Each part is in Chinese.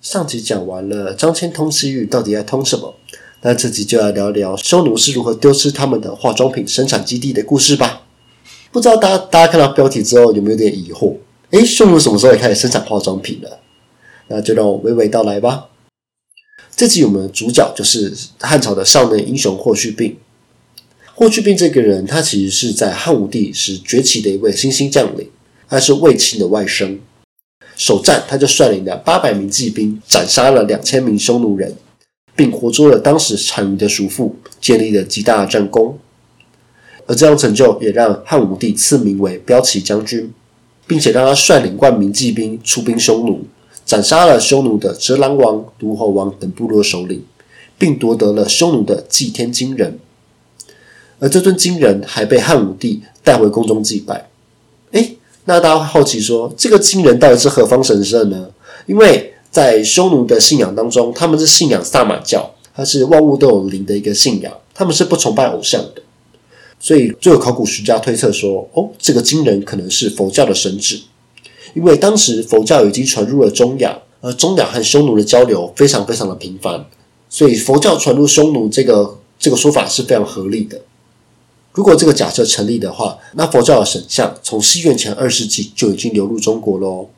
上集讲完了张骞通西域到底在通什么，那这集就来聊聊匈奴是如何丢失他们的化妆品生产基地的故事吧。不知道大家大家看到标题之后有没有点疑惑？诶，匈奴什么时候也开始生产化妆品了？那就让我娓娓道来吧。这集我们的主角就是汉朝的少年英雄霍去病。霍去病这个人，他其实是在汉武帝时崛起的一位新兴将领，他是卫青的外甥。首战，他就率领了八百名骑兵，斩杀了两千名匈奴人，并活捉了当时单于的叔父，建立了极大的战功。而这样成就也让汉武帝赐名为骠骑将军，并且让他率领万名骑兵出兵匈奴，斩杀了匈奴的折兰王、独侯王等部落首领，并夺得了匈奴的祭天金人。而这尊金人还被汉武帝带回宫中祭拜。那大家会好奇说，这个金人到底是何方神圣呢？因为在匈奴的信仰当中，他们是信仰萨满教，它是万物都有灵的一个信仰，他们是不崇拜偶像的。所以，就有考古学家推测说，哦，这个金人可能是佛教的神祇，因为当时佛教已经传入了中亚，而中亚和匈奴的交流非常非常的频繁，所以佛教传入匈奴这个这个说法是非常合理的。如果这个假设成立的话，那佛教的神像从西元前二世纪就已经流入中国喽。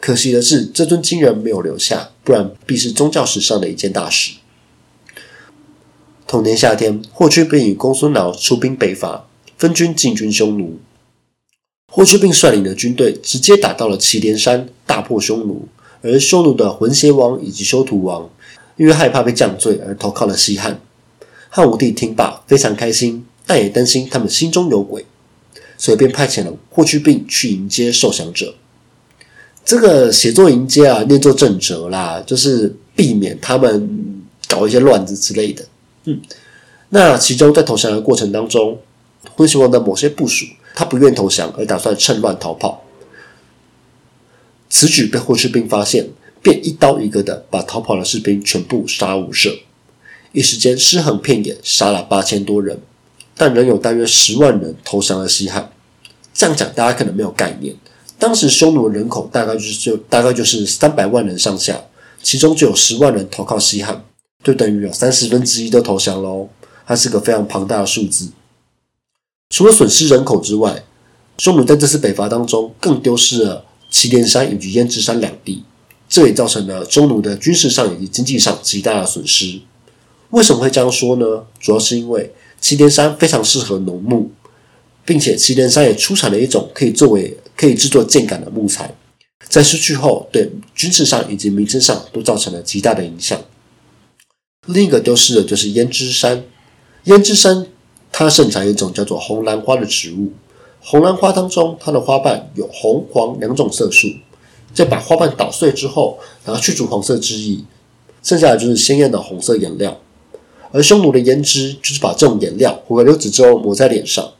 可惜的是，这尊金人没有留下，不然必是宗教史上的一件大事。同年夏天，霍去病与公孙敖出兵北伐，分军进军匈奴。霍去病率领的军队直接打到了祁连山，大破匈奴。而匈奴的浑邪王以及修图王，因为害怕被降罪而投靠了西汉。汉武帝听罢非常开心，但也担心他们心中有鬼，所以便派遣了霍去病去迎接受降者。这个写作迎接啊，念作正则啦，就是避免他们搞一些乱子之类的。嗯，那其中在投降的过程当中，灰熊王的某些部属，他不愿投降，而打算趁乱逃跑。此举被霍去病发现，便一刀一个的把逃跑的士兵全部杀无赦，一时间尸横遍野，杀了八千多人，但仍有大约十万人投降了西汉。这样讲大家可能没有概念，当时匈奴人口大概就是就大概就是三百万人上下，其中就有十万人投靠西汉。就等于有三十分之一都投降喽，它是个非常庞大的数字。除了损失人口之外，匈奴在这次北伐当中更丢失了祁连山以及胭脂山两地，这也造成了匈奴的军事上以及经济上极大的损失。为什么会这样说呢？主要是因为祁连山非常适合农牧，并且祁连山也出产了一种可以作为可以制作箭杆的木材，在失去后，对军事上以及民生上都造成了极大的影响。另一个丢失的就是胭脂山。胭脂山它盛产一种叫做红兰花的植物。红兰花当中，它的花瓣有红、黄两种色素。在把花瓣捣碎之后，然后去除黄色汁液，剩下的就是鲜艳的红色颜料。而匈奴的胭脂就是把这种颜料混合流子之后抹在脸上，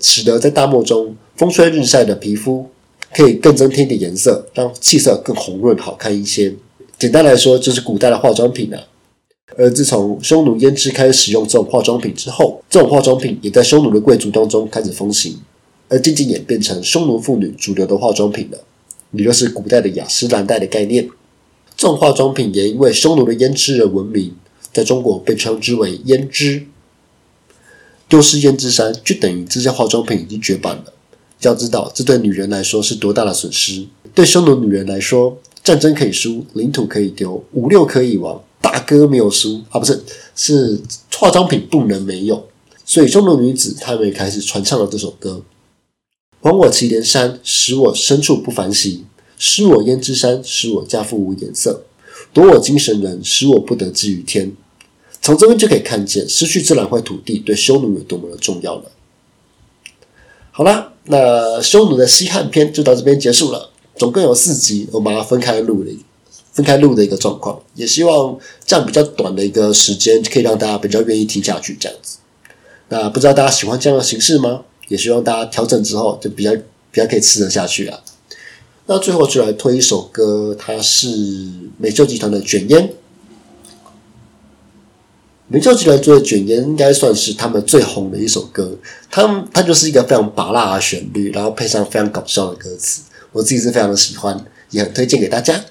使得在大漠中风吹日晒的皮肤可以更增添一点颜色，让气色更红润好看一些。简单来说，就是古代的化妆品啊。而自从匈奴胭脂开始使用这种化妆品之后，这种化妆品也在匈奴的贵族当中开始风行，而渐渐演变成匈奴妇女主流的化妆品了，也就是古代的雅诗兰黛的概念。这种化妆品也因为匈奴的胭脂而闻名，在中国被称之为胭脂。丢失胭脂山，就等于这些化妆品已经绝版了。要知道，这对女人来说是多大的损失？对匈奴女人来说，战争可以输，领土可以丢，五六可以亡。大哥没有输啊，不是，是化妆品不能没有。所以匈奴女子她们也开始传唱了这首歌：“还我祁连山，使我牲畜不烦息；失我胭脂山，使我家父无颜色；夺我精神人，使我不得志于天。”从这边就可以看见，失去这两块土地对匈奴有多么的重要了。好啦，那匈奴的西汉篇就到这边结束了，总共有四集，我把它分开录了。分开录的一个状况，也希望这样比较短的一个时间，可以让大家比较愿意听下去这样子。那不知道大家喜欢这样的形式吗？也希望大家调整之后就比较比较可以吃得下去啊。那最后就来推一首歌，它是美秀集团的《卷烟》。美洲集团做的卷烟应该算是他们最红的一首歌，他们它就是一个非常拔辣的旋律，然后配上非常搞笑的歌词，我自己是非常的喜欢，也很推荐给大家。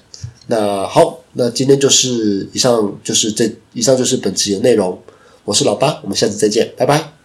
那好，那今天就是以上就是这以上就是本期的内容，我是老八，我们下次再见，拜拜。